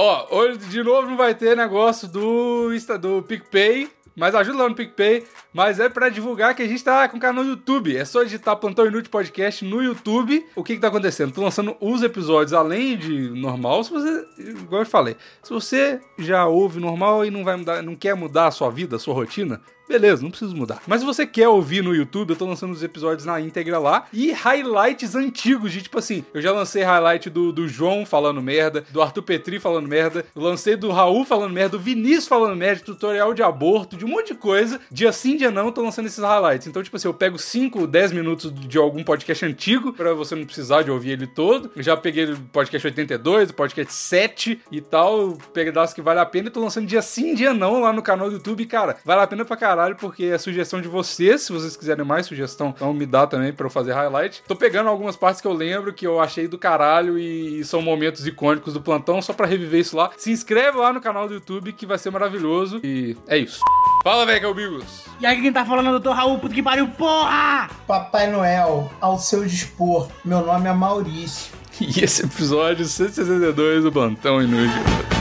Ó, hoje de novo não vai ter negócio do, Insta- do PicPay, mas ajuda lá no PicPay. Mas é pra divulgar que a gente tá com canal no YouTube. É só digitar Plantão Inútil Podcast no YouTube. O que que tá acontecendo? Tô lançando os episódios além de normal. Se você, igual eu falei, se você já ouve normal e não vai mudar, não quer mudar a sua vida, a sua rotina, Beleza, não preciso mudar. Mas se você quer ouvir no YouTube, eu tô lançando os episódios na íntegra lá. E highlights antigos, de tipo assim, eu já lancei highlight do, do João falando merda, do Arthur Petri falando merda, lancei do Raul falando merda, do Vinícius falando merda, tutorial de aborto, de um monte de coisa. Dia sim, dia não, tô lançando esses highlights. Então, tipo assim, eu pego 5, 10 minutos de algum podcast antigo, pra você não precisar de ouvir ele todo. Eu já peguei o podcast 82, o podcast 7 e tal, pedaço que vale a pena. E tô lançando dia sim, dia não lá no canal do YouTube. Cara, vale a pena pra caralho, porque é sugestão de vocês. Se vocês quiserem mais sugestão, então me dá também pra eu fazer highlight. Tô pegando algumas partes que eu lembro que eu achei do caralho e são momentos icônicos do plantão, só pra reviver isso lá. Se inscreve lá no canal do YouTube que vai ser maravilhoso. E é isso. Fala, velho, que é o Bigos. E aí quem tá falando é o Dr. Raul, puto que pariu, porra! Papai Noel, ao seu dispor. Meu nome é Maurício. E esse episódio 162 do Plantão Inútil.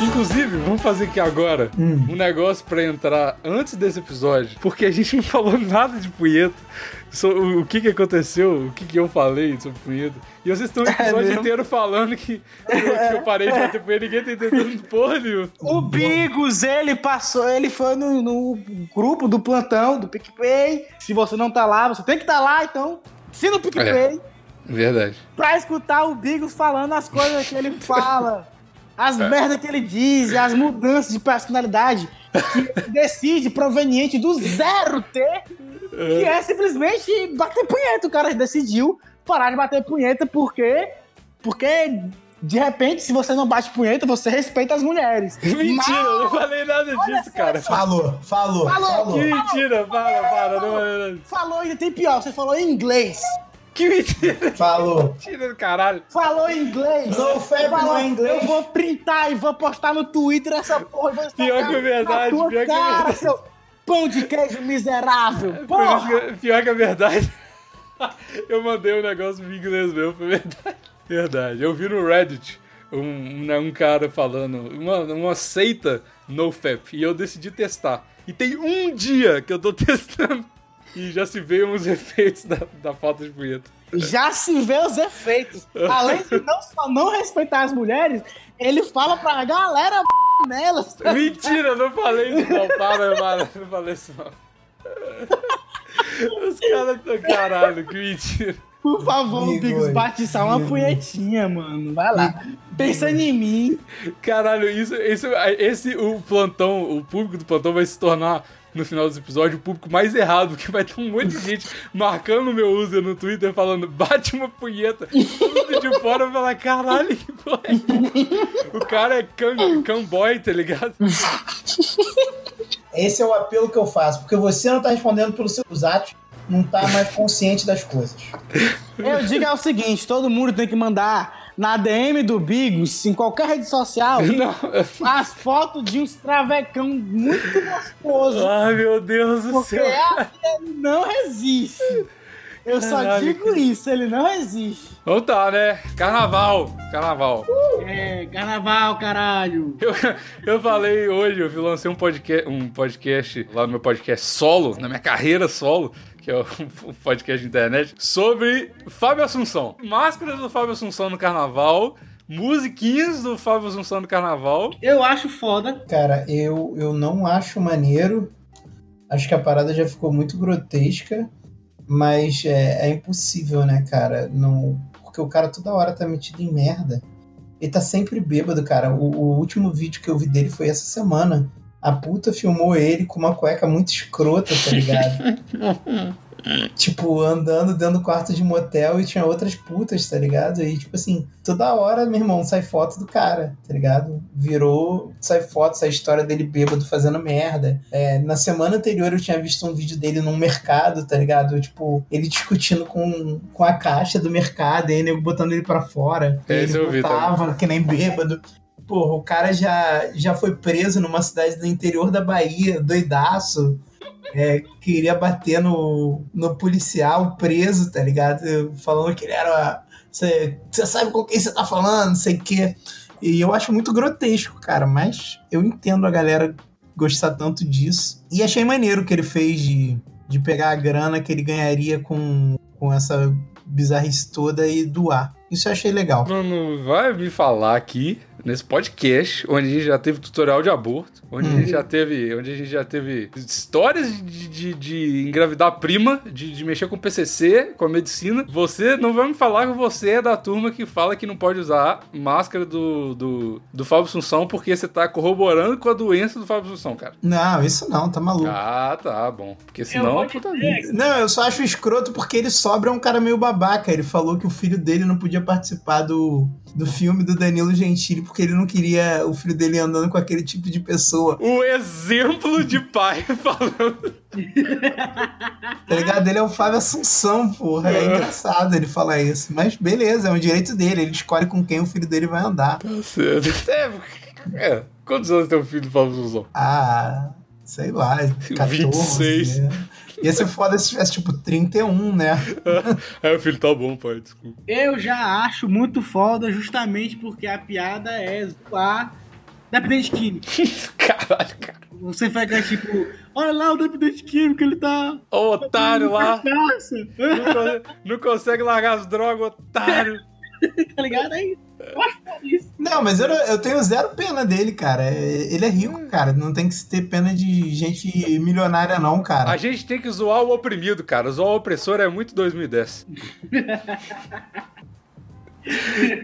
Inclusive, vamos fazer aqui agora um negócio pra entrar antes desse episódio, porque a gente não falou nada de punheta. So- o, o que que aconteceu, o que que eu falei sobre punheta. E vocês estão o episódio mesmo? inteiro falando que, que eu, que eu parei de bater punheta, ninguém tá entendendo porra nenhuma. O Bigos, ele passou, ele foi no, no grupo do plantão, do PicPay. Se você não tá lá, você tem que estar lá, então. Se no PicPay, Verdade. pra escutar o Bigos falando as coisas que ele fala, as merdas que ele diz, as mudanças de personalidade que decide proveniente do zero T, que é simplesmente bater punheta. O cara decidiu parar de bater punheta porque. Porque. De repente, se você não bate punheta, você respeita as mulheres. Mentira, eu não falei nada disso, cara. Falou, falou, Falou. falou. Que mentira, para, para, não falei nada disso. Falou ainda tem pior, você falou em inglês. Que mentira, Falou. mentira do caralho. Falou em inglês. No fap Falou, não é inglês. Eu vou printar e vou postar no Twitter essa porra. vou Pior que é verdade, pior que é cara, verdade. seu pão de queijo miserável. Porra. pior- Pior que a verdade. Eu mandei um negócio em inglês meu, foi verdade. Verdade. Eu vi no Reddit um, um, né, um cara falando, uma, uma seita NoFap, e eu decidi testar. E tem um dia que eu tô testando e já se veio uns efeitos da, da falta de punheta. Já se vê os efeitos. Além de não só não respeitar as mulheres, ele fala pra galera nelas. Mentira, eu não falei isso não. Para, eu não falei isso não. Os caras tão caralho, que mentira. Por favor, Igor, Bigos, bate só uma punhetinha, mano. Vai lá. Pensa em mim. Caralho, isso, isso, esse, o plantão, o público do plantão vai se tornar, no final desse episódio, o público mais errado, porque vai ter um monte de gente marcando o meu user no Twitter, falando, bate uma punheta. Mundo de fora vai falar, caralho, que porra é essa?" O cara é cam, camboy, tá ligado? Esse é o apelo que eu faço, porque você não tá respondendo pelos seus atos, não tá mais consciente das coisas. Eu digo é o seguinte: todo mundo tem que mandar na DM do Bigos, em qualquer rede social, Não. as fotos de uns travecão muito gostoso. Ai, meu Deus do Porque céu. é- ele não resiste. Eu só Caralho, digo cara. isso, ele não resiste. Então tá, né? Carnaval, carnaval. É, carnaval, caralho. Eu, eu falei hoje, eu lancei um podcast, um podcast lá no meu podcast solo, na minha carreira solo, que é o um podcast de internet, sobre Fábio Assunção. Máscaras do Fábio Assunção no carnaval, musiquinhas do Fábio Assunção no carnaval. Eu acho foda. Cara, eu, eu não acho maneiro. Acho que a parada já ficou muito grotesca. Mas é, é impossível, né, cara? Não, porque o cara toda hora tá metido em merda. Ele tá sempre bêbado, cara. O, o último vídeo que eu vi dele foi essa semana. A puta filmou ele com uma cueca muito escrota, tá ligado? tipo, andando dentro do quarto de motel e tinha outras putas, tá ligado? E, tipo assim, toda hora, meu irmão, sai foto do cara, tá ligado? Virou, sai foto, sai história dele bêbado fazendo merda. É, na semana anterior eu tinha visto um vídeo dele num mercado, tá ligado? Tipo, ele discutindo com, com a caixa do mercado, e aí nego botando ele pra fora. É, esse ele eu vi voltava, que nem bêbado. Porra, o cara já, já foi preso numa cidade do interior da Bahia, doidaço. É, queria bater no, no policial preso, tá ligado? Falando que ele era. Você sabe com quem você tá falando, não sei o quê. E eu acho muito grotesco, cara, mas eu entendo a galera gostar tanto disso. E achei maneiro que ele fez de, de pegar a grana que ele ganharia com, com essa bizarrice toda e doar. Isso eu achei legal. Não vai me falar aqui nesse podcast, onde a gente já teve tutorial de aborto, onde hum. a gente uhum. já teve, onde a gente já teve histórias de, de, de engravidar prima, de, de, mexer com PCC, com a medicina. Você não vai me falar que você é da turma que fala que não pode usar máscara do, do, do Fábio Assunção porque você tá corroborando com a doença do Fábio Assunção, cara. Não, isso não, tá maluco. Ah, tá bom. Porque senão, puta vida. Não, eu só acho escroto porque ele sobra um cara meio babaca. Ele falou que o filho dele não podia participar do, do filme do Danilo Gentili porque ele não queria o filho dele andando com aquele tipo de pessoa. O exemplo de pai falando. tá ligado? Ele é o Fábio Assunção, porra. É engraçado ele falar isso. Mas beleza, é um direito dele. Ele escolhe com quem o filho dele vai andar. Tá certo. É, é. quantos anos tem o filho do Fábio Assunção? Ah, sei lá. 14, 26. Né? Ia ser foda se tivesse, tipo, 31, né? Aí o filho, tá bom, pai, desculpa. Eu já acho muito foda justamente porque a piada é zoar dependente químico. Caralho, cara. Você fica tipo, olha lá o dependente químico, ele tá. Ô, otário lá. Não, não, consegue largar as drogas, otário. tá ligado aí? Eu acho isso. Não, mas eu, eu tenho zero pena dele, cara. É, ele é rico, cara. Não tem que ter pena de gente milionária, não, cara. A gente tem que zoar o oprimido, cara. Zoar o opressor é muito 2010.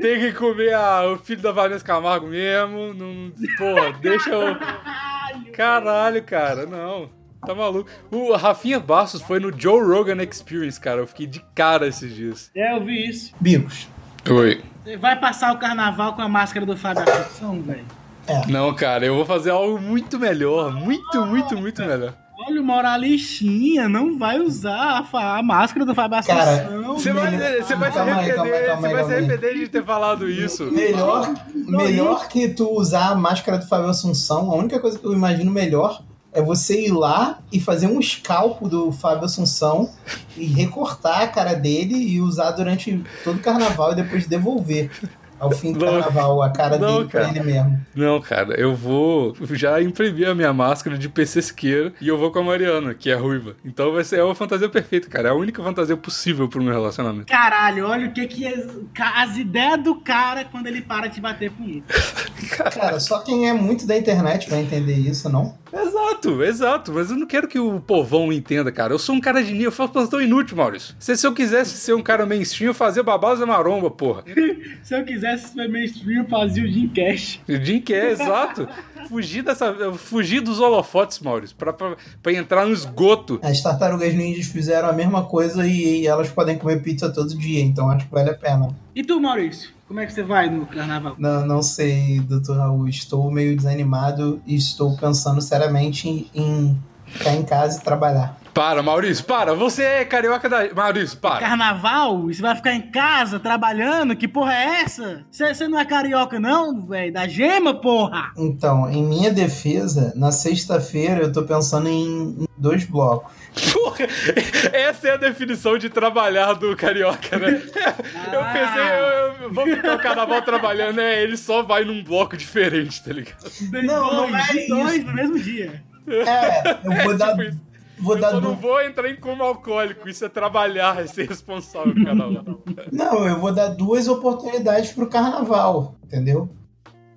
tem que comer a, o filho da Vanessa Camargo mesmo. Não, porra, deixa o. Caralho, cara, não. Tá maluco. O Rafinha Bastos foi no Joe Rogan Experience, cara. Eu fiquei de cara esses dias. É, eu vi isso. Bicos. Oi. Você vai passar o carnaval com a máscara do Fábio Assunção, velho? É. Não, cara, eu vou fazer algo muito melhor. Muito, muito, muito melhor. Olha, o Moralistinha não vai usar a, a máscara do Fábio Assunção. Você vai, você vai se arrepender, você vai se arrepender de ter falado isso. Melhor, melhor que tu usar a máscara do Fábio Assunção, a única coisa que eu imagino melhor é você ir lá e fazer um escalpo do Fábio Assunção e recortar a cara dele e usar durante todo o carnaval e depois devolver ao fim do não, carnaval a cara não, dele cara. pra ele mesmo. Não, cara, eu vou já imprimir a minha máscara de PC isqueiro e eu vou com a Mariana, que é ruiva. Então vai ser uma fantasia perfeita, cara. É a única fantasia possível pro meu relacionamento. Caralho, olha o que que é as ideias do cara quando ele para de bater punheta. cara, só quem é muito da internet vai entender isso, não? Exato, exato. Mas eu não quero que o povão entenda, cara. Eu sou um cara de ninho, eu faço plantão inútil, Maurício. Se, se eu quisesse ser um cara mainstream, eu fazia babados da maromba, porra. se eu quisesse ser mainstream, eu fazia o Jim Cash. O Jim Cash, exato. Fugir dessa. Fugir dos holofotes, Maurício, pra, pra, pra, entrar no esgoto. As tartarugas ninjas fizeram a mesma coisa e, e elas podem comer pizza todo dia, então acho que vale a pena. E tu, Maurício? Como é que você vai no carnaval? Não, não sei, doutor Raul. Estou meio desanimado e estou pensando seriamente em, em ficar em casa e trabalhar. Para, Maurício, para. Você é carioca da. Maurício, para. Carnaval? Você vai ficar em casa trabalhando? Que porra é essa? Você não é carioca, não, velho? Da gema, porra! Então, em minha defesa, na sexta-feira eu tô pensando em dois blocos. Porra, essa é a definição de trabalhar do carioca, né? Ah. Eu pensei, eu, eu, vou ficar o carnaval trabalhando, né? Ele só vai num bloco diferente, tá ligado? Não, não é dois no mesmo dia. É, eu vou é, dar. Tipo vou eu dar só não vou entrar em como alcoólico, isso é trabalhar, é ser responsável pelo carnaval. Não, eu vou dar duas oportunidades pro carnaval, entendeu?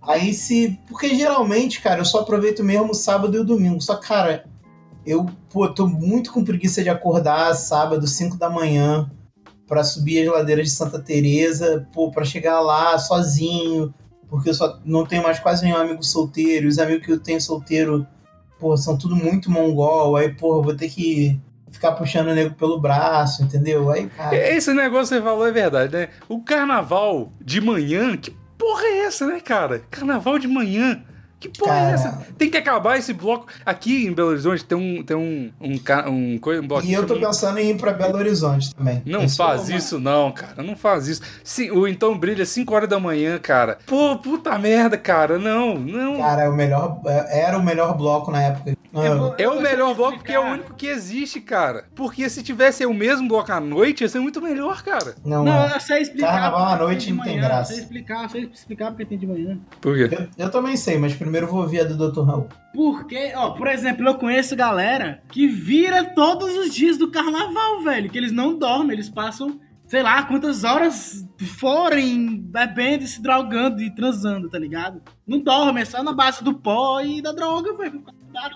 Aí se. Porque geralmente, cara, eu só aproveito mesmo o sábado e o domingo. Só, cara, eu, pô, tô muito com preguiça de acordar sábado, 5 da manhã, para subir as ladeiras de Santa Teresa, pô, para chegar lá sozinho, porque eu só não tenho mais quase nenhum amigo solteiro, os amigos que eu tenho solteiro, pô, são tudo muito mongol, aí, pô, vou ter que ficar puxando o nego pelo braço, entendeu? Aí, cara... Esse negócio que você falou é verdade, né? O carnaval de manhã, que porra é essa, né, cara? Carnaval de manhã Que porra Cara. é essa? Tem que acabar esse bloco. Aqui em Belo Horizonte tem um. Tem um. Um, um, um bloco. E eu tô pensando em ir pra Belo Horizonte também. Não faz é uma- isso, não, cara. Não faz isso. Sim, o Então Brilha 5 horas da manhã, cara. Pô, puta merda, cara. Não, não. Cara, é o melhor, é- era o melhor bloco na época. Não, Eu vou- É o melhor bloco porque é o único que existe, cara. Porque se tivesse o mesmo bloco à noite, ia ser muito melhor, cara. não, Não, é. eu sei explicar. Carnaval à noite não tem manhã, graça. Sei explicar, sei explicar porque tem de manhã. Por quê? Eu, eu também sei, mas primeiro eu vou ouvir a do Dr. Raul. Porque, ó, por exemplo, eu conheço galera que vira todos os dias do carnaval, velho. Que eles não dormem, eles passam, sei lá, quantas horas forem bebendo se drogando e transando, tá ligado? Não dorme, é só na base do pó e da droga, velho.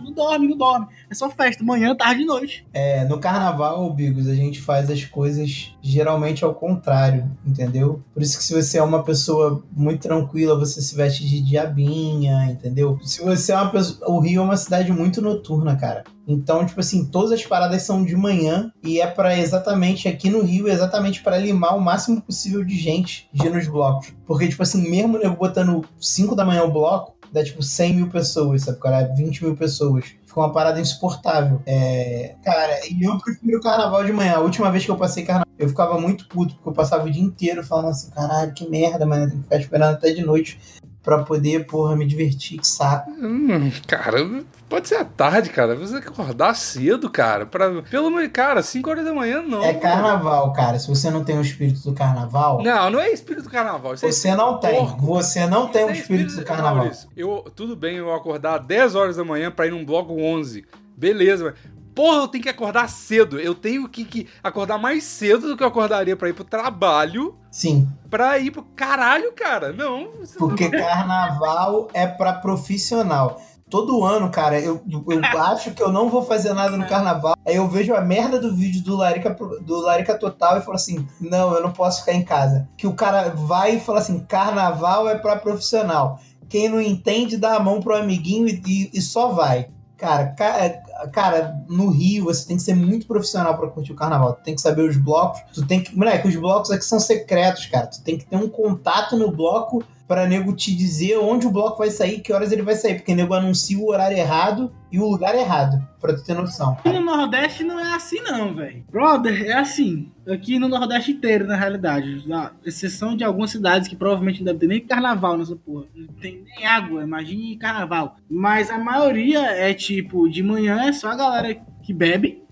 Não dorme, não dorme. É só festa, manhã, tarde e noite. É, no carnaval, Bigos, a gente faz as coisas geralmente ao contrário, entendeu? Por isso que se você é uma pessoa muito tranquila, você se veste de diabinha, entendeu? Se você é uma pessoa. O Rio é uma cidade muito noturna, cara. Então, tipo assim, todas as paradas são de manhã e é pra exatamente aqui no Rio, exatamente pra limar o máximo possível de gente de nos blocos. Porque, tipo assim, mesmo eu botando 5 da manhã o bloco, dá tipo 100 mil pessoas, sabe? Cara, 20 mil pessoas. Fica uma parada insuportável. É, cara, e eu prefiro carnaval de manhã. A última vez que eu passei carnaval, eu ficava muito puto, porque eu passava o dia inteiro falando assim, caralho, que merda, mano, tem que ficar esperando até de noite pra poder, porra, me divertir, que saco. Hum, cara, pode ser à tarde, cara. Você acordar cedo, cara. Pra, pelo menos, cara, 5 horas da manhã não. É carnaval, cara. Se você não tem o espírito do carnaval, Não, não é espírito do carnaval. É você não tem. porco. Você não tem o é espírito do carnaval. Maurício, eu, tudo bem eu acordar 10 horas da manhã pra ir num bloco 11. Beleza, mas. Porra, eu tenho que acordar cedo. Eu tenho que, que acordar mais cedo do que eu acordaria pra ir pro trabalho. Sim, Pra ir pro caralho, cara. Não. porque carnaval é pra profissional. Todo ano, cara, eu, eu acho que eu não vou fazer nada no carnaval. Aí eu vejo a merda do vídeo do Larica, do Larica Total e falo assim: não, eu não posso ficar em casa. Que o cara vai e fala assim: carnaval é pra profissional. Quem não entende, dá a mão pro amiguinho e, e- e só vai. Cara, ca- cara, no Rio você tem que ser muito profissional pra curtir o carnaval. Tu tem que saber os blocos. Tu tem que. Moleque, os blocos aqui são secretos, cara. Tu tem que ter um contato no bloco pra nego te dizer onde o bloco vai sair, que horas ele vai sair. Porque nego anuncia o horário errado e o lugar errado. Pra tu ter noção. Aqui no Nordeste não é assim, não, velho. Brother, é assim. Aqui no Nordeste inteiro, na realidade. A exceção de algumas cidades que provavelmente não deve ter nem carnaval nessa porra. Não tem nem água, imagine carnaval. Mas a maioria é tipo, de manhã é só a galera que bebe.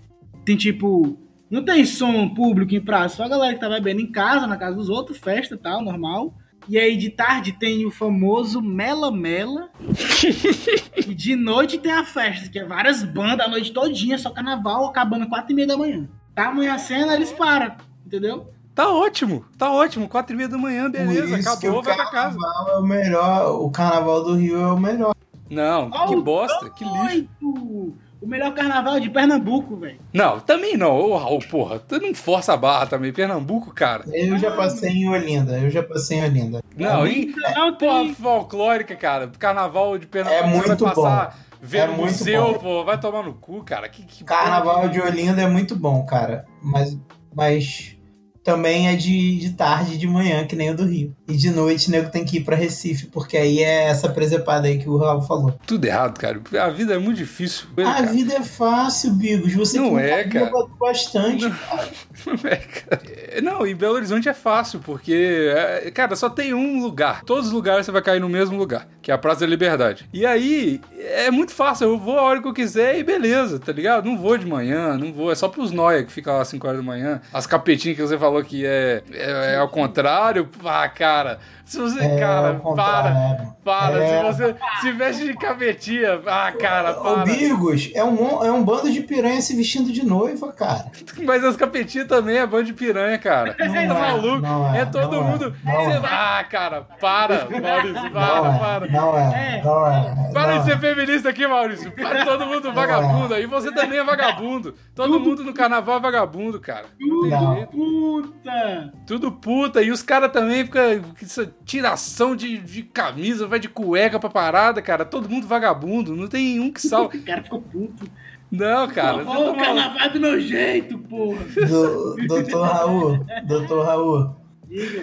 Tem tipo. Não tem som público em praça, só a galera que tá bebendo em casa, na casa dos outros, festa e tal, normal. E aí de tarde tem o famoso Mela Mela. e de noite tem a festa, que é várias bandas a noite todinha, só carnaval, acabando quatro e meia da manhã. Tá amanhecendo, eles param, entendeu? Tá ótimo, tá ótimo. Quatro e meia da manhã, beleza, Por isso que acabou, o vai pra casa. carnaval é o melhor. O carnaval do Rio é o melhor. Não, Ó, que bosta, que lixo. Oito! O melhor carnaval é de Pernambuco, velho. Não, também não. Ô, Raul, porra, tu não força a barra também. Pernambuco, cara. Eu já passei em Olinda. Eu já passei em Olinda. Não, É e Não porra tem. folclórica, cara. Carnaval de Pernambuco. É você muito vai passar vendo É muito museu, bom. pô. Vai tomar no cu, cara. Que, que Carnaval de Olinda é muito bom, cara. Mas, mas também é de, de tarde e de manhã, que nem o do Rio. E de noite, nego tem que ir pra Recife, porque aí é essa presepada aí que o Raul falou. Tudo errado, cara. A vida é muito difícil. A cara. vida é fácil, Bigos. Você Não que é, cara. bastante. Não é, cara. Não, em Belo Horizonte é fácil, porque, é, cara, só tem um lugar. Todos os lugares você vai cair no mesmo lugar, que é a Praça da Liberdade. E aí, é muito fácil. Eu vou a hora que eu quiser e beleza, tá ligado? Não vou de manhã, não vou. É só pros noia que ficam lá às 5 horas da manhã. As capetinhas que você falou que é, é, é ao contrário. Ah, cara. Se você, É, cara, para. né? Para, É. se você se veste de capetinha. Ah, cara, para. Bigos, é um, é um bando de piranha se vestindo de noiva, cara. Mas as capetinhas também é bando de piranha, cara. Não Tá é, maluco? não é, É todo não é, mundo. não Você- é. Ah, cara, para, Maurício, para, não, para. é, não é, É. não é. Para não de é. ser feminista aqui, Maurício. Para todo mundo vagabundo. E você também é vagabundo. Todo mundo no carnaval é vagabundo, cara. Não tem Não. jeito. Puta! Tudo puta. E os caras também ficam com essa tiração de, de camisa, vai de cueca pra parada, cara. Todo mundo vagabundo. Não tem um que salva. O cara ficou puto. Não, cara. Tá o carnaval é do meu jeito, porra. Do, doutor Raul, doutor Raul,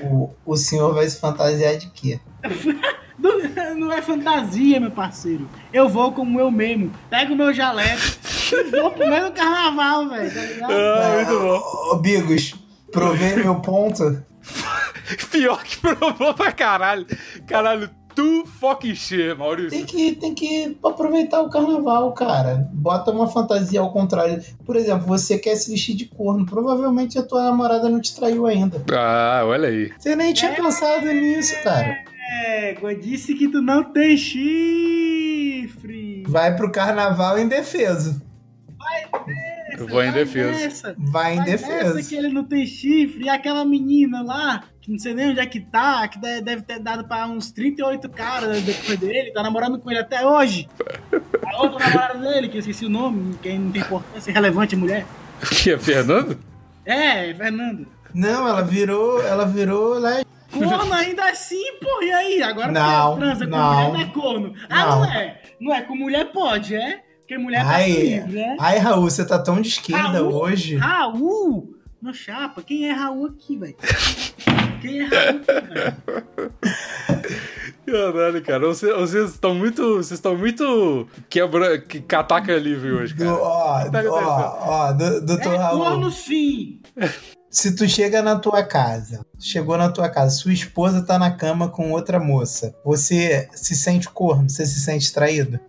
o, o senhor vai se fantasiar de quê? Não é fantasia, meu parceiro. Eu vou como eu mesmo. Pego o meu jaleco e vou pro meio do carnaval, velho. Tá ligado? Ah, muito bom. Ô, Bigos, provei meu ponto. Pior que provou pra caralho. Caralho, tu fucking shit, Tem Maurício. que, tem que aproveitar o carnaval, cara. Bota uma fantasia ao contrário. Por exemplo, você quer se vestir de corno. Provavelmente a tua namorada não te traiu ainda. Ah, olha aí. Você nem tinha pensado nisso, cara. É, eu disse que tu não tem chifre. Vai pro carnaval indefeso. Vai defesa. Nessa. Vai em Vai nessa defesa. que ele não tem chifre. E aquela menina lá, que não sei nem onde é que tá, que de- deve ter dado pra uns 38 caras depois dele, tá namorando com ele até hoje. A outra namorada dele, que eu esqueci o nome, que não tem importância relevante, mulher. Que é Fernando? É, Fernando. Não, ela virou, ela virou lá. Corno ainda assim, porra, e aí? Agora Não, transa com não. mulher não é corno. Ah, não. Não. é? Não é, com mulher pode, é? Porque mulher tá Ai, livre, né? ai, Raul, você tá tão de esquerda Raul? hoje. Raul! No chapa, quem é Raul aqui, velho? Quem é Raul aqui, velho? Caralho, cara. Vocês, vocês estão muito. Vocês estão muito. Quebra. Que cataca livre hoje, Do, cara. ó, tá ó, ó, do- doutor É Raul. corno sim! Se tu chega na tua casa, chegou na tua casa, sua esposa tá na cama com outra moça, você se sente corno? Você se sente traído?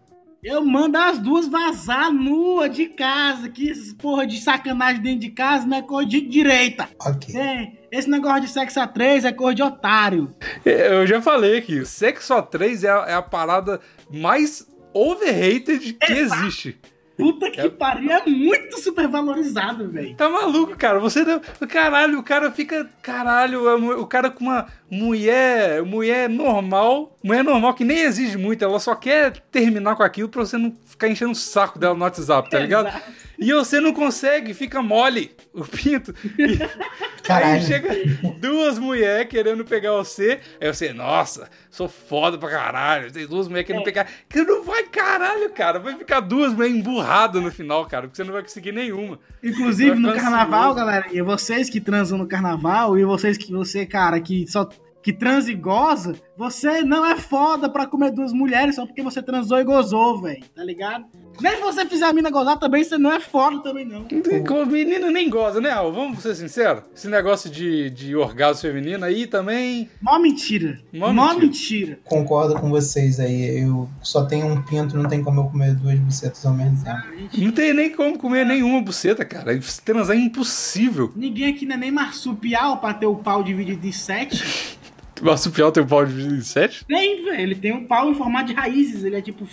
Eu mando as duas vazar nua de casa, que essas porra de sacanagem dentro de casa não é cor de direita. Ok. É, esse negócio de sexo a três é cor de otário. É, Eu já falei aqui. Sexo a 3 é a, é a parada mais overrated que existe. Puta que É. pariu, é muito supervalorizado, velho. Tá maluco, cara? Você. Caralho, o cara fica. Caralho, o cara com uma mulher. Mulher normal. Mulher normal que nem exige muito, ela só quer terminar com aquilo pra você não ficar enchendo o saco dela no WhatsApp, tá ligado? Exato. E você não consegue, fica mole o pinto. E Caralho. aí chega duas mulheres querendo pegar você. Aí você, nossa, sou foda pra caralho. Tem duas mulheres querendo pegar. Que não vai caralho, cara. Vai ficar duas mulheres emburradas no final, cara. Porque você não vai conseguir nenhuma. Inclusive no carnaval, ansioso. galera, e vocês que transam no carnaval, e vocês que você, cara, que só que transa e goza, você não é foda pra comer duas mulheres só porque você transou e gozou, velho. Tá ligado? Nem se você fizer a mina gozar também, você não é foda também, não. O menino nem goza, né, Al? Vamos ser sinceros? Esse negócio de, de orgasmo feminino aí também. Mó mentira. Mó Mó, mentira. mentira. Concordo com vocês aí. Eu só tenho um pinto, não tem como eu comer duas bucetas ao mesmo tempo. A gente- Não tem nem como comer nenhuma buceta, cara. Transar é impossível. Ninguém aqui não é nem marsupial pra ter o pau dividido em sete. Marsupial tem um pau de 27? Nem, velho. Ele tem um pau em formato de raízes. Ele é tipo.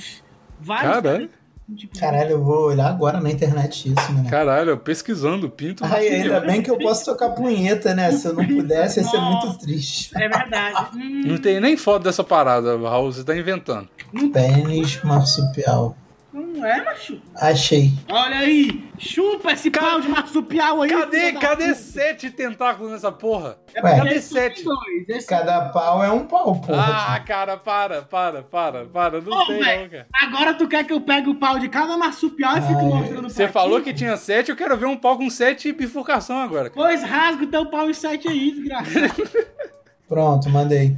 Vários. Caralho. Tipo, Caralho, eu vou olhar agora na internet isso, né? Caralho, eu pesquisando o pinto. Ai, ainda bem que eu posso tocar punheta, né? Se eu não pudesse, ia ser Nossa. muito triste. É verdade. Hum, Não tem nem foto dessa parada, Raul. Você tá inventando. Pênis marsupial. Não é, macho. Achei. Olha aí. Chupa esse Ca- pau de marsupial aí. Cadê, cadê sete tentáculos nessa porra? É Cadê sete? dois, esse- Cada pau é um pau, porra. Ah, cara, para, para, para, para. Não Ô, tem, velho, não, cara. Agora tu quer que eu pegue o pau de cada marsupial e fique Ai. mostrando Você falou que tinha sete, eu quero ver um pau com sete bifurcação agora. cara. Pois rasga o teu pau em sete aí, desgraçado. Pronto, mandei.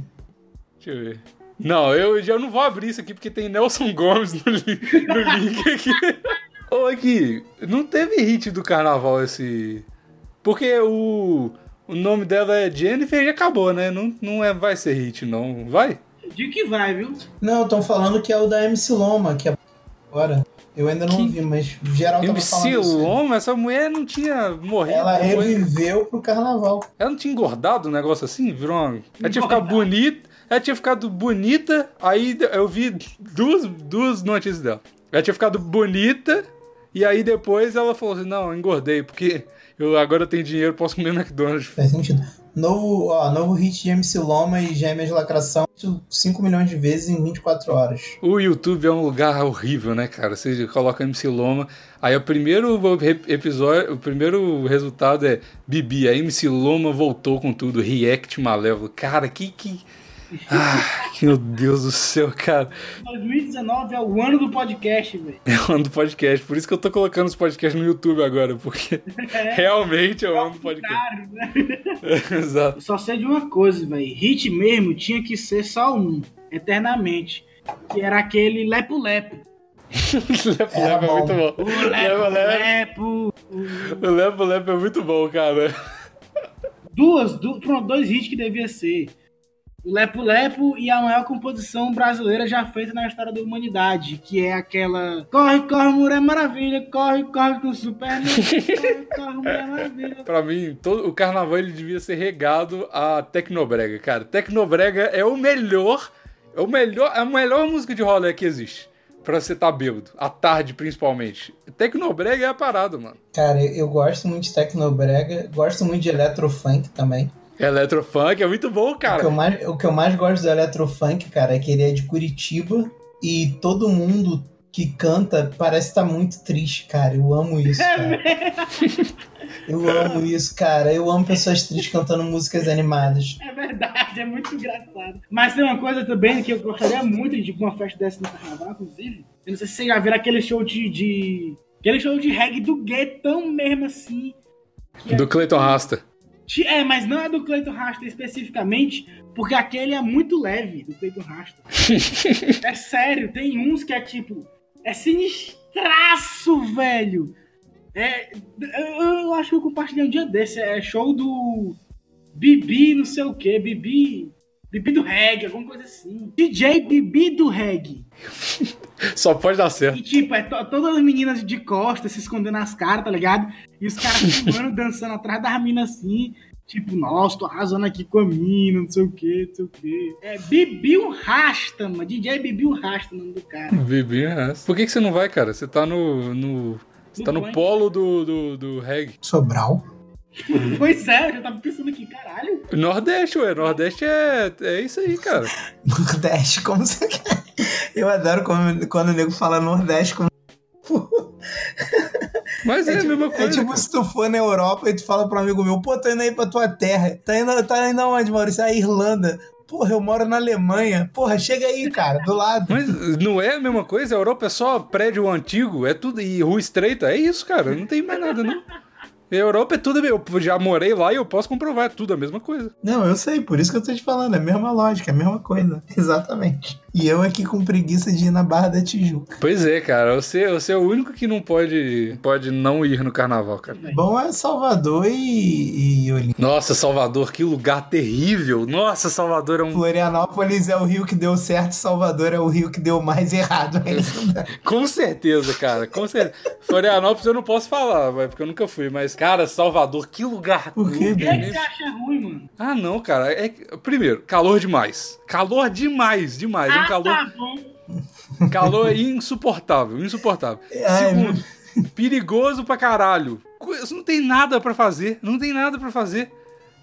Deixa eu ver. Não, eu já não vou abrir isso aqui porque tem Nelson Gomes no, li- no link aqui. Ô, aqui, não teve hit do carnaval esse. Porque o, o nome dela é Jennifer e acabou, né? Não, não é, vai ser hit, não. Vai? De que vai, viu? Não, estão falando que é o da MC Loma, que é agora. Eu ainda não Que- vi, mas geral tava MC falando isso. Loma, essa mulher não tinha morrido. Ela reviveu pro carnaval. Ela não tinha engordado um negócio assim? Virou uma... Ela tinha ficado bonita. Ela tinha ficado bonita. Aí eu vi duas, duas notícias dela. Ela tinha ficado bonita. E aí depois ela falou assim: Não, eu engordei, porque eu agora tenho dinheiro, posso comer McDonald's. Faz sentido. Novo, ó, novo hit de MC Loma e Gêmeas de Lacração. 5 milhões de vezes em 24 horas. O YouTube é um lugar horrível, né, cara? Você coloca MC Loma. Aí o primeiro episódio, o primeiro resultado é Bibi, a MC Loma voltou com tudo, react malévolo. Cara, que. que... Ah, meu Deus do céu, cara. 2019 é o ano do podcast, velho. É o ano do podcast. Por isso que eu tô colocando os podcasts no YouTube agora, porque realmente é o ano do podcast. Né? Exato. Eu só sei de uma coisa, velho. Hit mesmo tinha que ser só um. eternamente. Que era aquele Lepo Lepo. Lepo Era Lepo é muito bom. O Lepo Lepo Lepo. Lepo. O Lepo Lepo é muito bom, cara. Duas, du- pronto, dois hits que devia ser. O Lepo Lepo e a maior composição brasileira já feita na história da humanidade, que é aquela Corre, corre, Mulher Maravilha, corre, corre com o Superman, corre, corre, Mulher Maravilha. Pra mim, todo, o carnaval ele devia ser regado a Tecnobrega, cara. Tecnobrega é o melhor, é o melhor, é a melhor música de rolê que existe. Pra você tá bêbado. À tarde, principalmente. Tecnobrega é a parada, mano. Cara, eu, gosto muito de Tecnobrega, gosto muito de Electrofunk também. Electrofunk é muito bom, O que, eu cara. mais, o que eu mais gosto do Electrofunk, cara, é que ele é de Curitiba e todo mundo que canta parece estar muito triste, cara. Eu amo isso, cara. Eu amo isso, cara. Eu amo pessoas tristes cantando músicas animadas. É verdade, é muito engraçado. Mas tem uma coisa também que eu gostaria muito de uma festa dessa no carnaval, inclusive. Eu não sei se vocês já viram aquele show de. de- aquele show de reggae do guetão mesmo assim. que é- Do Clayton Rasta. É, mas não é do Cleiton Rasta especificamente, porque aquele é muito leve, do Cleiton Rasta. é sério, tem uns que é tipo. É sinistraço, velho! É, eu, eu acho que eu compartilhei um dia desse. É show do. Bibi, não sei o que, Bibi. Bibi do reggae, alguma coisa assim. DJ Bibi do reggae. Só pode dar certo. E tipo, é to- todas as meninas de costas se escondendo as caras, tá ligado? E os caras filmando, dançando atrás das minas assim. Tipo, nossa, tô arrasando aqui com a mina, não sei o que, não sei o que. É Bibiu Rasta, mano. DJ Bibiu Rasta, o nome do cara. Bibi, é. Por que, que você não vai, cara? Você tá no. no você No tá no polo do, do, do reggae. Sobral? Pois é, eu já tava pensando aqui, caralho. Nordeste, ué. Nordeste é, é isso aí, cara. Nordeste, como você quer? Eu adoro quando, quando o nego fala Nordeste como. Mas é, a mesma É coisa. tipo cara. se tu for na Europa e tu fala pra um amigo meu, pô, tô indo aí pra tua terra. Tá indo, tá indo aonde, Maurício? Ah, Irlanda. Porra, eu moro na Alemanha. Porra, chega aí, cara, do lado. Mas não é a mesma coisa? A Europa é só prédio antigo, é tudo. E rua estreita, é isso, cara. Não tem mais nada, não. Europa é tudo. Eu já morei lá e eu posso comprovar, é tudo a mesma coisa. Não, eu sei, por isso que eu tô te falando. É a mesma lógica, é a mesma coisa. Exatamente. E eu aqui com preguiça de ir na Barra da Tijuca. Pois é, cara. Você, você é o único que não pode, pode não ir no carnaval, cara. Bom é Salvador e, e Olinda. Nossa, Salvador, que lugar terrível. Nossa, Salvador é um. Florianópolis é o rio que deu certo, Salvador é o rio que deu mais errado ainda. Com certeza, cara. Com certeza. Florianópolis eu não posso falar, vai, porque eu nunca fui. Mas, cara, Salvador, que lugar. Por quê, O que, é que você acha ruim, mano? Ah, não, cara. É, que- primeiro, calor demais. Calor demais, demais. É um ah, calor. tá bom. Calor insuportável, insuportável. Ai, Segundo, perigoso pra caralho. Não tem nada pra fazer, não tem nada pra fazer.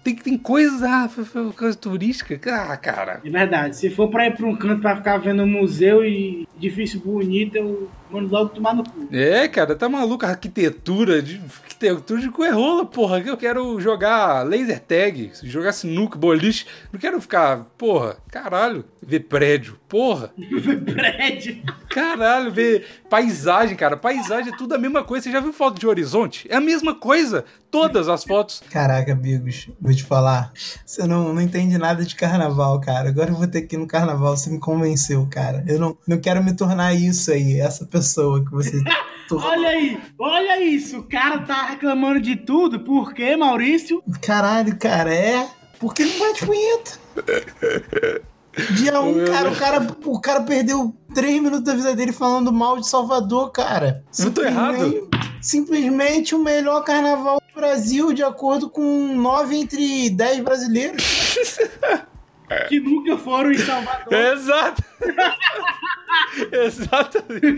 Tem, tem coisa, ah, coisa turística. Ah, cara. É verdade. Se for pra ir pra um canto pra ficar vendo um museu e edifício bonito, eu mando logo tomar no cu. É, cara, tá maluco? Arquitetura, de, arquitetura de coerrola, porra. Eu quero jogar laser tag, jogar sinuca, boliche. Não quero ficar, porra, caralho, ver prédio, porra. Prédio. Caralho, ver paisagem, cara. Paisagem é tudo a mesma coisa. Você já viu foto de horizonte? É a mesma coisa. Todas as fotos. Caraca, amigos, vou te falar. Você não, não entende nada de carnaval, cara. Agora eu vou ter que ir no carnaval. Você me convenceu, cara. Eu não, não quero me tornar isso aí, essa pessoa que você. Olha aí, olha isso. O cara tá reclamando de tudo. Por quê, Maurício? Caralho, cara, é. Porque não bate punheta. Dia 1, um, cara, o cara, o cara perdeu 3 minutos da vida dele falando mal de Salvador, cara. Eu tô errado. Simplesmente- Simplesmente o melhor carnaval do Brasil, de acordo com 9 entre 10 brasileiros. Que nunca foram em Salvador. Exato. Exatamente.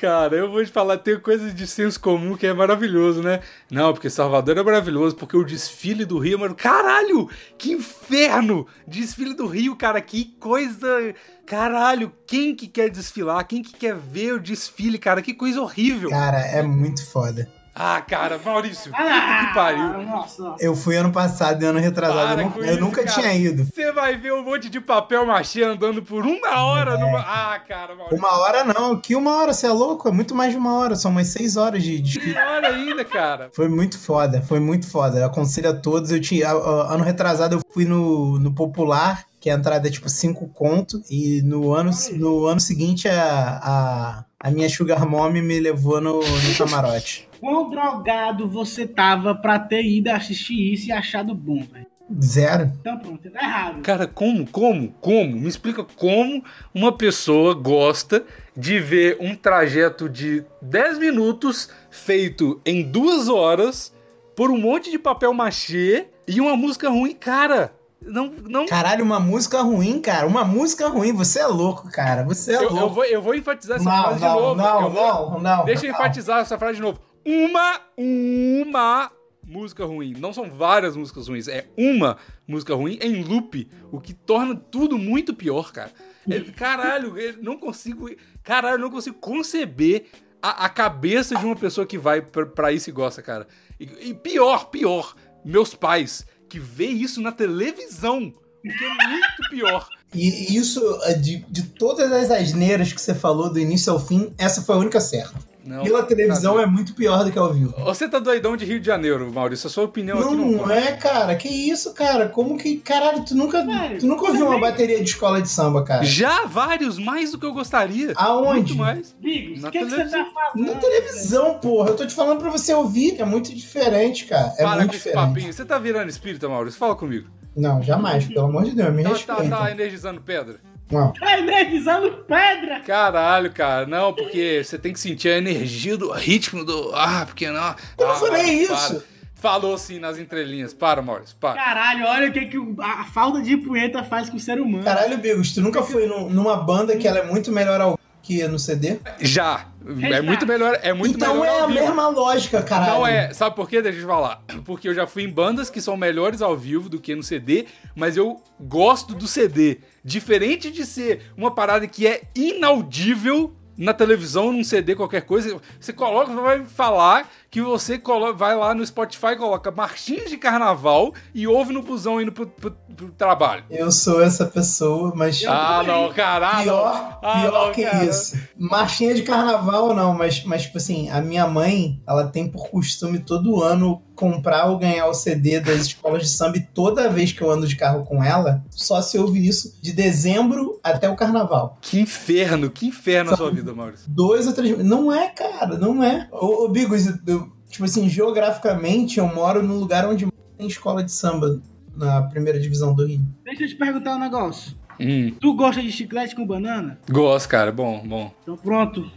Cara, eu vou te falar, tem coisa de senso comum que é maravilhoso, né? Não, porque Salvador é maravilhoso, porque o desfile do Rio, mano. Caralho! Que inferno! Desfile do Rio, cara, que coisa. Caralho, quem que quer desfilar? Quem que quer ver o desfile, cara? Que coisa horrível. Cara, é muito foda. Ah, cara, Maurício, puta Ah, que pariu. Nossa, nossa. Eu fui ano passado e ano retrasado. Para eu nu- com eu isso, nunca tinha ido. Você vai ver um monte de papel machê andando por uma hora numa. Ah, cara, Maurício. Uma hora não, que uma hora, você é louco? É muito mais de uma hora, são umas seis horas de desfile. Uma hora ainda, cara. Foi muito foda, foi muito foda. Eu aconselho a todos. Eu tinha, ano retrasado eu fui no, no Popular que a entrada é tipo 5 conto, e no ano, no ano seguinte a, a, a minha Sugar Mommy me levou no, no camarote. Quão drogado você tava pra ter ido assistir isso e achado bom, velho? Zero. Então pronto, tá errado. Cara, como, como, como? Me explica como uma pessoa gosta de ver um trajeto de 10 minutos feito em duas horas por um monte de papel machê e uma música ruim. Cara, não. não... Caralho, uma música ruim, cara. Uma música ruim. Você é louco, cara. Você é eu, louco. eu, vou, eu vou enfatizar essa não, frase não, de novo. Não, eu vou... não, não. Deixa eu enfatizar essa frase de novo. Uma, uma música ruim. Não são várias músicas ruins, é uma música ruim em loop, o que torna tudo muito pior, cara. É, caralho, eu não consigo. Caralho, eu não consigo conceber a, a cabeça de uma pessoa que vai pra, pra isso e gosta, cara. E, e pior, pior, meus pais, que vê isso na televisão. O que é muito pior. E isso, de, de todas as asneiras que você falou do início ao fim, essa foi a única certa. Não, Pela televisão tá é muito pior do que ao vivo. Você tá doidão de Rio de Janeiro, Maurício. A sua opinião Não, aqui não não conta. é, cara. Que isso, cara? Como que. Caralho, tu nunca, Velho, tu nunca ouviu uma bateria de escola de samba, cara? Já vários, mais do que eu gostaria. Aonde? Muito mais. Bigos, o que, que você televisão. tá fazendo? Na televisão, porra. Eu tô te falando pra você ouvir. É muito diferente, cara. É Para muito com esse diferente. papinho. Você tá virando espírita, Maurício? Fala comigo. Não, jamais. Pelo amor de Deus, me Tá, respeita. tá, tá energizando pedra? Não. Tá energizando pedra! Caralho, cara. Não, porque você tem que sentir a energia do ritmo do. Ah, porque não. Eu não ah, falei para. isso. Falou sim nas entrelinhas. Para, Maurício, para. Caralho, olha o que, que a falta de punheta faz com o ser humano. Caralho, Bigos, tu nunca foi num- numa banda que ela é muito melhor ao que no CD? Já. É muito melhor. É muito então melhor. é ao a vivo. mesma lógica, caralho. Não é, sabe por quê? Deixa eu falar. Porque eu já fui em bandas que são melhores ao vivo do que no CD, mas eu gosto do CD. Diferente de ser uma parada que é inaudível na televisão, num CD, qualquer coisa, você coloca, vai falar que você vai lá no Spotify, coloca marchinhas de carnaval e ouve no busão indo pro, pro- pro trabalho. Eu sou essa pessoa, mas. Ah, não, caralho. Pior, Ah, pior não, que cara. isso. Marchinha de carnaval não, mas, mas tipo assim, a minha mãe, ela tem por costume todo ano comprar ou ganhar o CD das escolas de samba e toda vez que eu ando de carro com ela, só se ouve isso de dezembro até o carnaval. Que inferno, que inferno a sua vida, Maurício. Dois ou três. Não é, cara, não é. Ô, ô Bigos, eu- tipo assim, geograficamente eu moro num lugar onde tem escola de samba na primeira divisão do Rio. Deixa eu te perguntar um negócio. Hum, Tu gosta de chiclete com banana? gosto, cara. Bom, bom. Então pronto.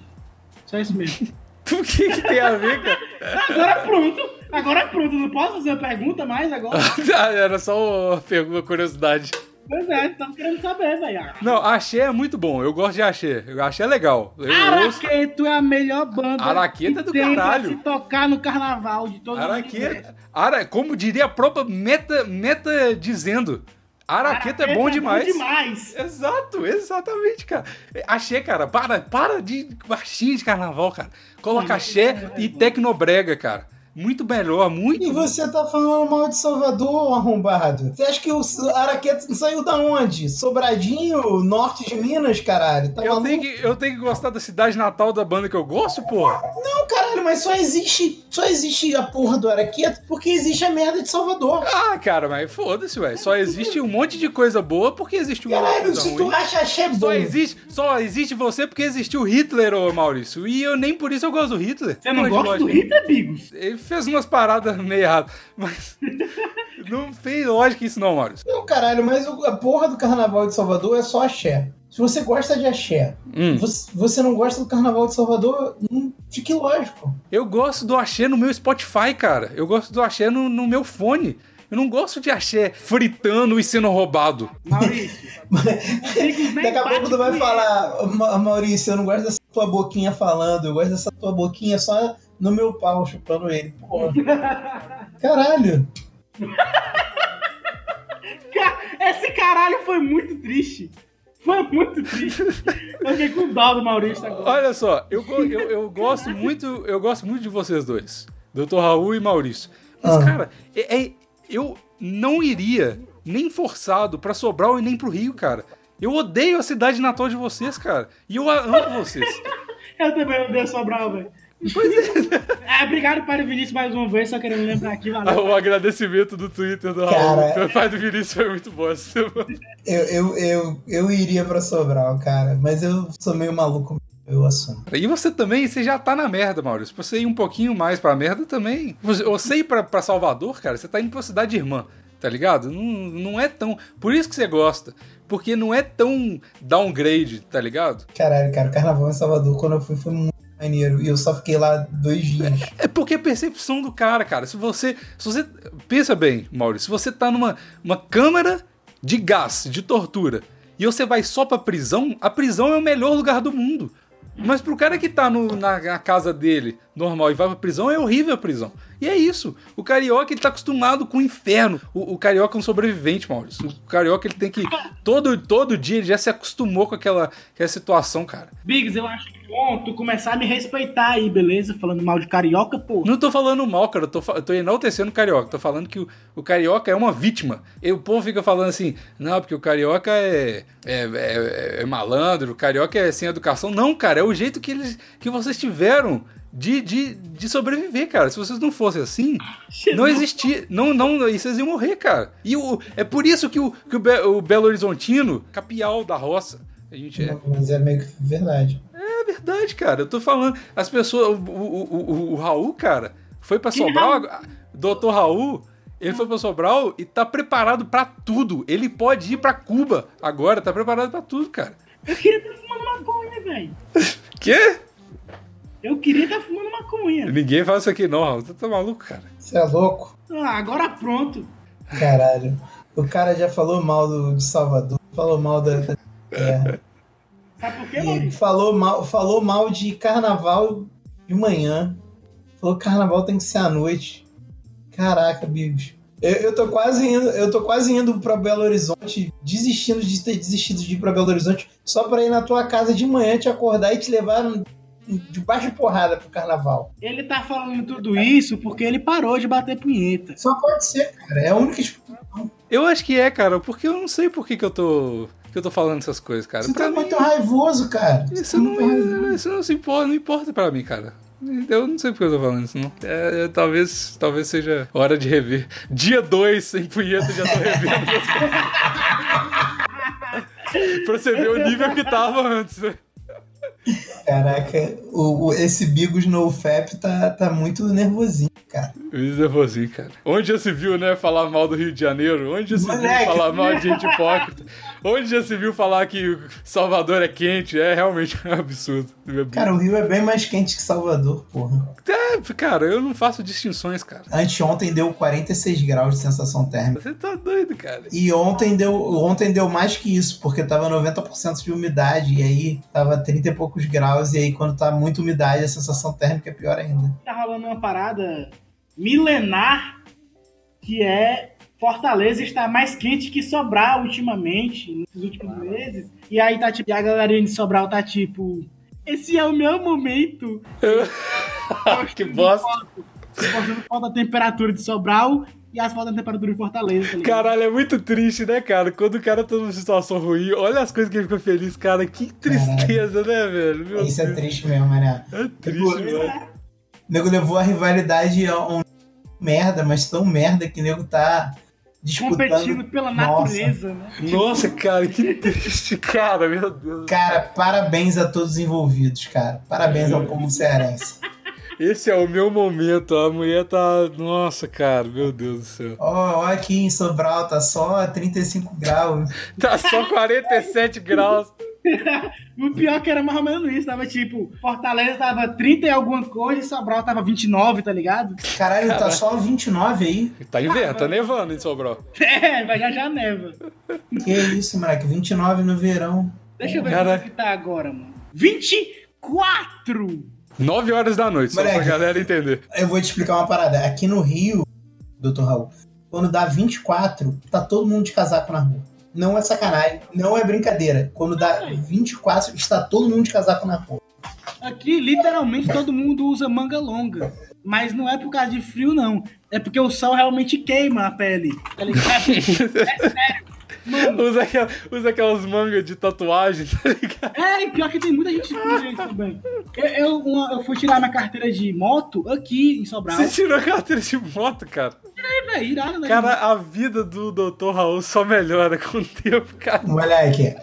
Só isso mesmo. O que, que tem a ver, cara? Agora pronto. Agora pronto. Não posso fazer a pergunta mais agora? Ah, Era só uma pergunta, curiosidade. Pois é, tava querendo saber, velho. Não, Axé é muito bom. Eu gosto de Axé. Axé é legal. Eu ouço... Araqueto é a melhor banda Araqueto é do caralho. se tocar no carnaval de todos os Araqueta. Ara... Como diria a própria meta, meta dizendo. Araqueta é bom demais. demais. Exato, exatamente, cara. Axé, cara, para, para de marchinha de carnaval, cara. Coloca axé é e bom. tecnobrega, cara. Muito melhor, muito. E você tá falando mal de Salvador, arrombado? Você acha que o Araqueta saiu da onde? Sobradinho, norte de Minas, caralho? Tá Eu maluco? tenho, que, eu tenho que gostar da cidade natal da banda que eu gosto, porra. Não, caralho, mas só existe, só existe a porra do Araqueta porque existe a merda de Salvador. Ah, cara, mas foda-se, ué. Só existe um monte de coisa boa porque existe uma Caralho, coisa se ruim. tu acha axé bom... Só existe, só existe você porque existiu Hitler, ô Maurício. E eu nem por isso eu gosto do Hitler. Você não de gosta do. Hitler, Bigos? Ele fez umas paradas meio erradas, mas não fez lógica isso não, Maurício. Não, caralho, mas o- a porra do carnaval de Salvador é só axé. Se você gosta de axé, Hum. você, você não gosta do carnaval de Salvador, não fique lógico. Eu gosto do axé no meu Spotify, cara. Eu gosto do axé no, no meu fone. Eu não gosto de axé fritando e sendo roubado. Maurício. Daqui a pouco tu vai falar, "Ma- Maurício, eu não gosto dessa tua boquinha falando, eu gosto dessa tua boquinha só no meu pau, chupando ele. Porra. Caralho. Ca- Esse caralho foi muito triste. Foi muito triste. Eu fiquei com dó do Maurício agora. Olha só, eu, eu, eu gosto muito, eu gosto muito de vocês dois. Dr. Raul e Maurício. Mas, Ah. cara, é- é- eu não iria nem forçado pra Sobral e nem pro Rio, cara. Eu odeio a cidade natal de vocês, cara. E eu amo vocês. Eu também odeio Sobral, velho. É, obrigado, Padre Vinícius, mais uma vez, só querendo lembrar aqui, valeu. O agradecimento do Twitter do Cara, Raul. O pai do Vinícius foi muito bom essa semana. Eu, eu, eu, eu iria pra Sobral, cara. Mas eu sou meio maluco, eu assumo. E você também, você já tá na merda, Maurício. Você ir um pouquinho mais pra merda também. Você, você ir pra, pra Salvador, cara, você tá indo pra cidade irmã, tá ligado? Não, não é tão. Por isso que você gosta. Porque não é tão downgrade, tá ligado? Caralho, cara, o carnaval em Salvador, quando eu fui, foi muito maneiro. E eu só fiquei lá dois dias. É porque é percepção do cara, cara. Se você. Se você. Pensa bem, Maurício, se você tá numa uma câmara de gás, de tortura, e você vai só pra prisão, a prisão é o melhor lugar do mundo. Mas pro cara que tá no- na, na casa dele, normal, e vai pra prisão, é horrível a prisão. E é isso. O carioca, ele tá acostumado com o inferno. O, o carioca é um sobrevivente, Maurício. O carioca, ele tem que. Todo, todo dia, ele já se acostumou com aquela, aquela situação, cara. Biggs, eu acho que bom tu começar a me respeitar aí, beleza? Falando mal de carioca, pô. Não tô falando mal, cara. Eu tô, eu tô enaltecendo o carioca. Tô falando que o, o carioca é uma vítima. E o povo fica falando assim, não, porque o carioca é, é, é- é malandro, o carioca é sem educação. Não, cara, é o jeito que, eles, que vocês tiveram de, de, de sobreviver, cara. Se vocês não fossem assim, não existia. Não, não, e vocês iam morrer, cara. E o, é por isso que o, que o, Be- o Belo Horizontino, capial da roça, a gente é. Mas é meio que verdade. É verdade, cara. Eu tô falando. As pessoas. O, o, o- o Raul, cara, foi pra Que Sobral. Doutor Raul, ele foi pra Sobral e tá preparado pra tudo. Ele pode ir pra Cuba agora, tá preparado pra tudo, cara. Eu queria estar fumando maconha, velho. Quê? Eu queria estar fumando maconha. Ninguém faz isso aqui, não, Raul. Você tá maluco, cara. Você é louco? Ah, agora pronto. Caralho. O cara já falou mal do, de Salvador, falou mal da da terra. Sabe por quê, E mano? falou mal, falou mal de carnaval de manhã. Falou que carnaval tem que ser à noite. Caraca, bicho. Eu, eu tô quase indo, eu tô quase indo pra Belo Horizonte, desistindo de ter desistido de ir pra Belo Horizonte, só pra ir na tua casa de manhã te acordar e te levar de baixo porrada pro carnaval. Ele tá falando tudo isso porque ele parou de bater punheta. Só pode ser, cara. É a única explicação. Eu acho que é, cara, porque eu não sei por que, que eu tô. que eu tô falando essas coisas, cara. Você Pra tá mim, muito raivoso, cara. Isso tá muito raivoso. não, isso não se importa, não importa pra mim, cara. Eu não sei porque eu tô falando isso, não. É, é, talvez, talvez seja hora de rever. Dia 2 sem punheta, já tô revendo pra você ver o nível que tava antes, né? Caraca, o, o- esse Bigos no FAP tá, tá muito nervosinho, cara. Luiz nervosinho, cara. Onde já se viu, né, falar mal do Rio de Janeiro? Onde já se Moleque. viu falar mal de gente hipócrita? Onde já se viu falar que Salvador é quente? É realmente um absurdo. Cara, o Rio é bem mais quente que Salvador, porra. É, cara, eu não faço distinções, cara. Anteontem deu 46 graus de sensação térmica. Você tá doido, cara. E ontem deu, ontem deu mais que isso, porque tava 90% de umidade, e aí tava 30 e poucos graus, e aí quando tá muita umidade a sensação térmica é pior ainda. Tá rolando uma parada milenar que é Fortaleza está mais quente que Sobral ultimamente, nos últimos meses. E aí tá tipo, e a galerinha de Sobral tá tipo, esse é o meu momento. que bosta. Postando foto da temperatura de Sobral e as fotos da temperatura de Fortaleza. Tá? Caralho, é muito triste, né, cara? Quando o cara tá numa situação ruim, olha as coisas que ele fica feliz, cara. Que tristeza, né, velho? Meu Isso é Deus. triste mesmo, mané. É triste, velho. É, O nego levou a rivalidade a um merda, mas tão merda que o nego tá disputando. competindo pela Nossa. natureza, né? Nossa, cara, que triste, cara, meu Deus. Cara, parabéns a todos os envolvidos, cara. Parabéns ao povo cearense. Esse é o meu momento, a mulher tá. Nossa, cara, meu Deus do céu. Ó, ó aqui em Sobral, tá só 35 graus. Tá só 47 graus. O pior é que era mais ou menos isso. Tava tipo, Fortaleza tava 30 e alguma coisa e Sobral tava 29, tá ligado? Caralho, tá só 29 aí. Tá inverno, tá nevando em Sobral. É, vai já já neva. Que isso, moleque? 29 no verão. Deixa eu ver Cara. como é que tá agora, mano. 24! 9 horas da noite, só pra Moleque. galera entender. Eu vou te explicar uma parada. Aqui no Rio, doutor Raul, quando dá 24, tá todo mundo de casaco na rua. Não é sacanagem, não é brincadeira. Quando dá 24, está todo mundo de casaco na rua. Aqui, literalmente, todo mundo usa manga longa. Mas não é por causa de frio, não. É porque o sol realmente queima a pele. Tá ligado? é sério. Mano, Usa, aquela, usa aquelas mangas de tatuagem, tá ligado? é, e pior que tem muita gente que usa isso também. Eu, eu, uma- eu fui tirar minha carteira de moto aqui em Sobral. Você tirou a carteira de moto, cara. É, velho, irado, né? Cara, a vida do Dr. Raul só melhora com o tempo, cara. Moleque,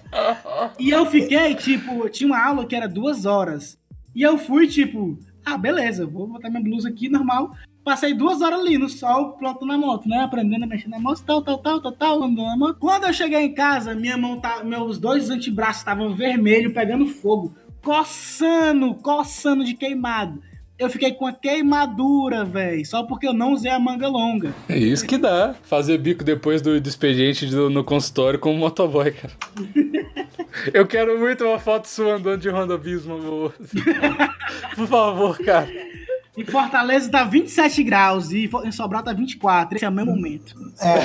E eu fiquei, tipo, tinha uma aula que era duas horas. E eu fui, tipo, ah, beleza, vou botar minha blusa aqui, normal. Passei duas horas ali no sol, pilotando a moto, né? Aprendendo a mexer na moto, tal, tal, tal, tal, tal, andando na moto. Quando eu cheguei em casa, minha mão tá. Meus dois antebraços estavam vermelhos, pegando fogo. Coçando, coçando de queimado. Eu fiquei com a queimadura, velho. Só porque eu não usei a manga longa. É isso que dá. Fazer bico depois do, do expediente do- no consultório como motoboy, cara. Eu quero muito uma foto sua andando de Honda Bismo, amor. Por favor, cara. Em Fortaleza tá 27 graus e em Sobral tá 24. Esse é o meu momento. é.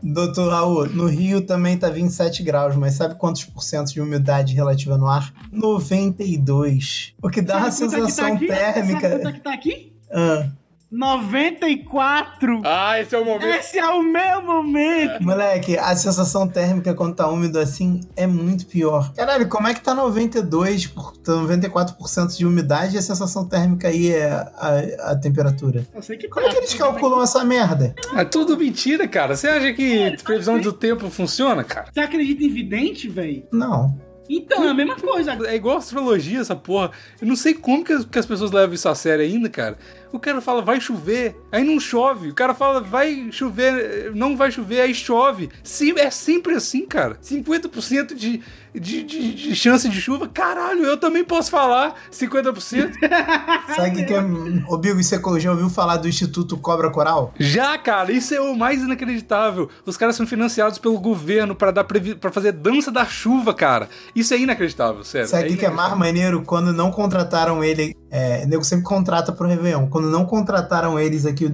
Doutor Raul, no Rio também tá 27 graus, mas sabe quantos por cento de umidade relativa no ar? 92. O que dá uma Sabe quanto é que sensação Sabe quanto é térmica. que tá aqui? Ah, 94. Ah, esse é o momento. Esse é o meu momento. moleque, a sensação térmica quando tá úmido assim é muito pior. Caralho, como é que tá 92, por- tá 94% de umidade e a sensação térmica aí é a, a temperatura? Eu sei que Como é que eles calculam essa merda? É tudo mentira, cara. Você acha que previsão do tempo funciona, cara? Você acredita em vidente, velho? Não. Então, é a mesma coisa. É igual astrologia, essa porra. Eu não sei como que as, que as pessoas levam isso a sério ainda, cara. O cara fala, vai chover, aí não chove. O cara fala, vai chover, não vai chover, aí chove. Sim, é sempre assim, cara. 50% de, de, de, de chance de chuva. Caralho, eu também posso falar 50%. Sabe o que, que é. Ô, Bigo, você já ouviu falar do Instituto Cobra Coral? Já, cara, isso é o mais inacreditável. Os caras são financiados pelo governo pra dar para fazer dança da chuva, cara. Isso é inacreditável, sério. Sabe o que, que é mais maneiro? Quando não contrataram ele. É, o nego sempre contrata pro Réveillon. Quando não contrataram eles aqui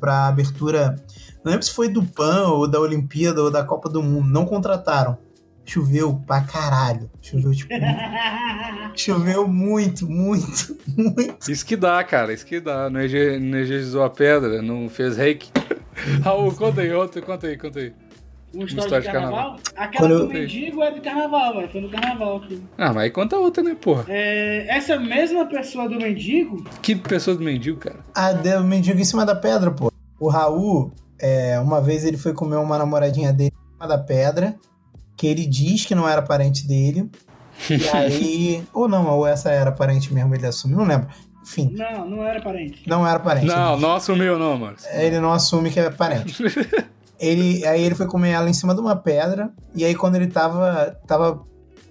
pra abertura. Não lembro se foi do PAN ou da Olimpíada ou da Copa do Mundo. Não contrataram. Choveu pra caralho. Choveu, tipo. choveu muito, muito, muito. Isso que dá, cara, isso que dá. Não energizou a pedra, não fez reiki. Raul, conta aí, outra, conta aí, conta aí. Uma história história de de carnaval. carnaval? Aquela Quando do mendigo é do carnaval, velho. Foi no carnaval aqui. Ah, mas aí conta outra, né, porra? É, essa mesma pessoa do mendigo, Que pessoa do mendigo, cara. Ah, deu um mendigo em cima da pedra, pô. O Raul, é, uma vez ele foi comer uma namoradinha dele em cima da pedra, que ele diz que não era parente dele. E aí. ou não, ou essa era parente mesmo, ele assumiu, não lembro. Enfim, não, não era parente. não era parente. Não, não assumiu não, mano. Ele não assume que é parente. Ele, aí ele foi comer ela em cima de uma pedra, e aí quando ele tava, tava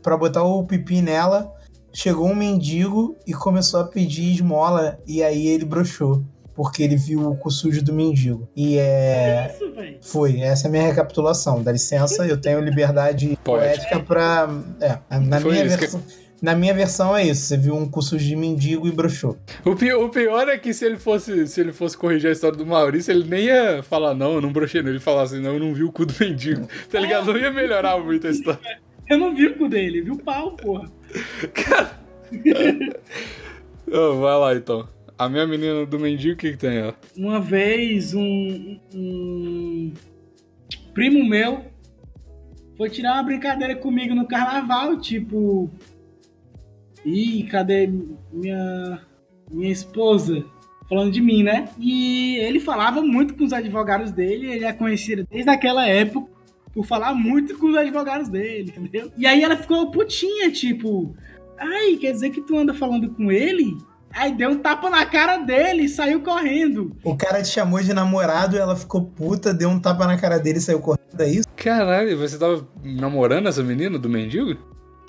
pra botar o pipi nela, chegou um mendigo e começou a pedir esmola, e aí ele broxou, porque ele viu o cu sujo do mendigo. E é... Isso, velho. Foi, essa é a minha recapitulação. Dá licença, eu tenho liberdade Poética. pra... É, na Foi minha isso que- versão... Na minha versão é isso, você viu um cu sujo de mendigo e broxou. O pior, o pior é que se ele fosse se ele fosse corrigir a história do Maurício, ele nem ia falar, não, eu não brochei nele. Ele falasse assim, não, eu não vi o cu do mendigo. Tá ligado? Não ia melhorar muito a história. Eu não vi o cu dele, vi o pau, porra. Ô, vai lá então. A minha menina do mendigo, o que, que tem ela? Uma vez, um, um primo meu foi tirar uma brincadeira comigo no carnaval, tipo. Ih, cadê minha, minha esposa? Falando de mim, né? E ele falava muito com os advogados dele, ele é conhecido desde aquela época por falar muito com os advogados dele, entendeu? E aí ela ficou putinha, tipo, ai, quer dizer que tu anda falando com ele? Aí deu um tapa na cara dele e saiu correndo. O cara te chamou de namorado, ela ficou puta, deu um tapa na cara dele e saiu correndo, é isso? Caralho, você tava namorando essa menina do mendigo?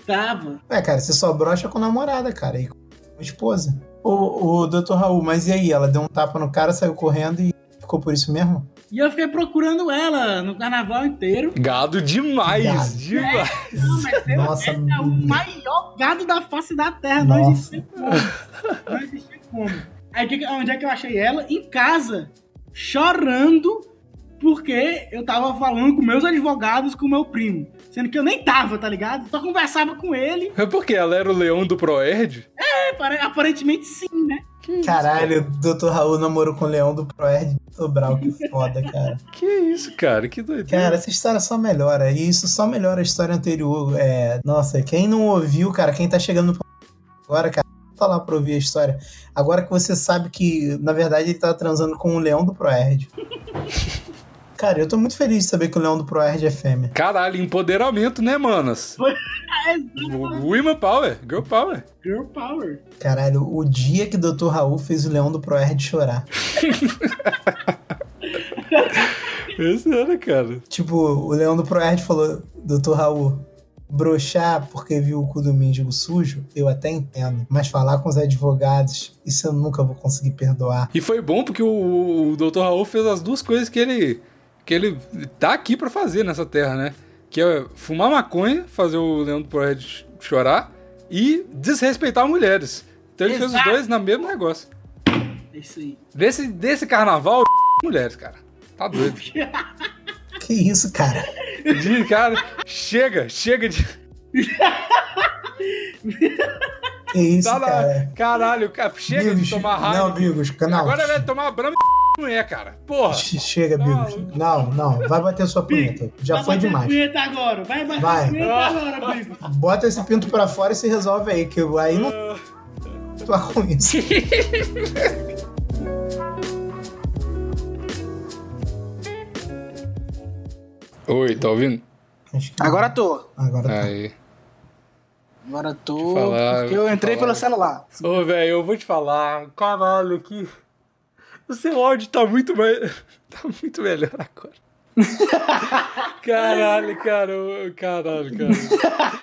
Tava. É, cara, você só brocha com namorada, cara, e com esposa. Ô, ô, doutor Raul, mas e aí? Ela deu um tapa no cara, saiu correndo e ficou por isso mesmo? E eu fiquei procurando ela no carnaval inteiro. Gado demais, Gado. demais. Não, mas eu, Nossa, esse é o maior gado da face da terra. Não Nossa. existia como. Não existia como. Aí que- onde é que eu achei ela? Em casa, chorando, porque eu tava falando com meus advogados com meu primo. Sendo que eu nem tava, tá ligado? Só conversava com ele. É porque ela era o leão do Proerd? É, pare- aparentemente sim, né? Caralho, o Dr. Raul namorou com o Leão do Proerd de Sobral, que foda, cara. Que isso, cara? Que doideira. Cara, essa história só melhora. E isso só melhora a história anterior. É, nossa, quem não ouviu, cara, quem tá chegando no agora, cara, tá lá pra ouvir a história. Agora que você sabe que, na verdade, ele tá transando com o Leão do Proerd. Cara, eu tô muito feliz de saber que o Leão do Proerd é fêmea. Caralho, empoderamento, né, manas? Women Power, Girl Power. Girl Power. Caralho, o dia que o Dr. Raul fez o Leão do Proerd chorar. Esse era, cara. Tipo, o Leão do Proerd falou, Dr. Raul, broxar porque viu o cu do mendigo sujo, eu até entendo. Mas falar com os advogados, isso eu nunca vou conseguir perdoar. E foi bom porque o, o Dr. Raul fez as duas coisas que ele, que ele tá aqui pra fazer nessa terra, né? Que é fumar maconha, fazer o Leão do Proerd chorar e desrespeitar mulheres. Então ele fez os Exato. dois no mesmo negócio. É isso aí. Desse, desse carnaval, mulheres, cara. Tá doido. Que isso, cara? De, cara, chega, chega de. Que isso, Tá lá, cara? caralho, cara, chega de Bigos, tomar raiva. Não, Bigos, não. Agora vai tomar brama e mulher, cara. Porra. Che- Chega, Tá Bigos. maluco. Não, não. Vai bater sua punheta. Já Vai foi bater demais. punheta agora. Vai bater Vai. punheta agora, amigo. Bota esse pinto pra fora e se resolve aí, que eu aí não tô com isso. Oi, tá ouvindo? Agora tô. Agora tá. Aí. Agora tô. Falar, porque eu entrei falar. pelo celular. Ô, velho, eu vou te falar. Caralho, que. O seu áudio tá muito mais. Tá muito melhor agora. Caralho, cara. Caralho, cara.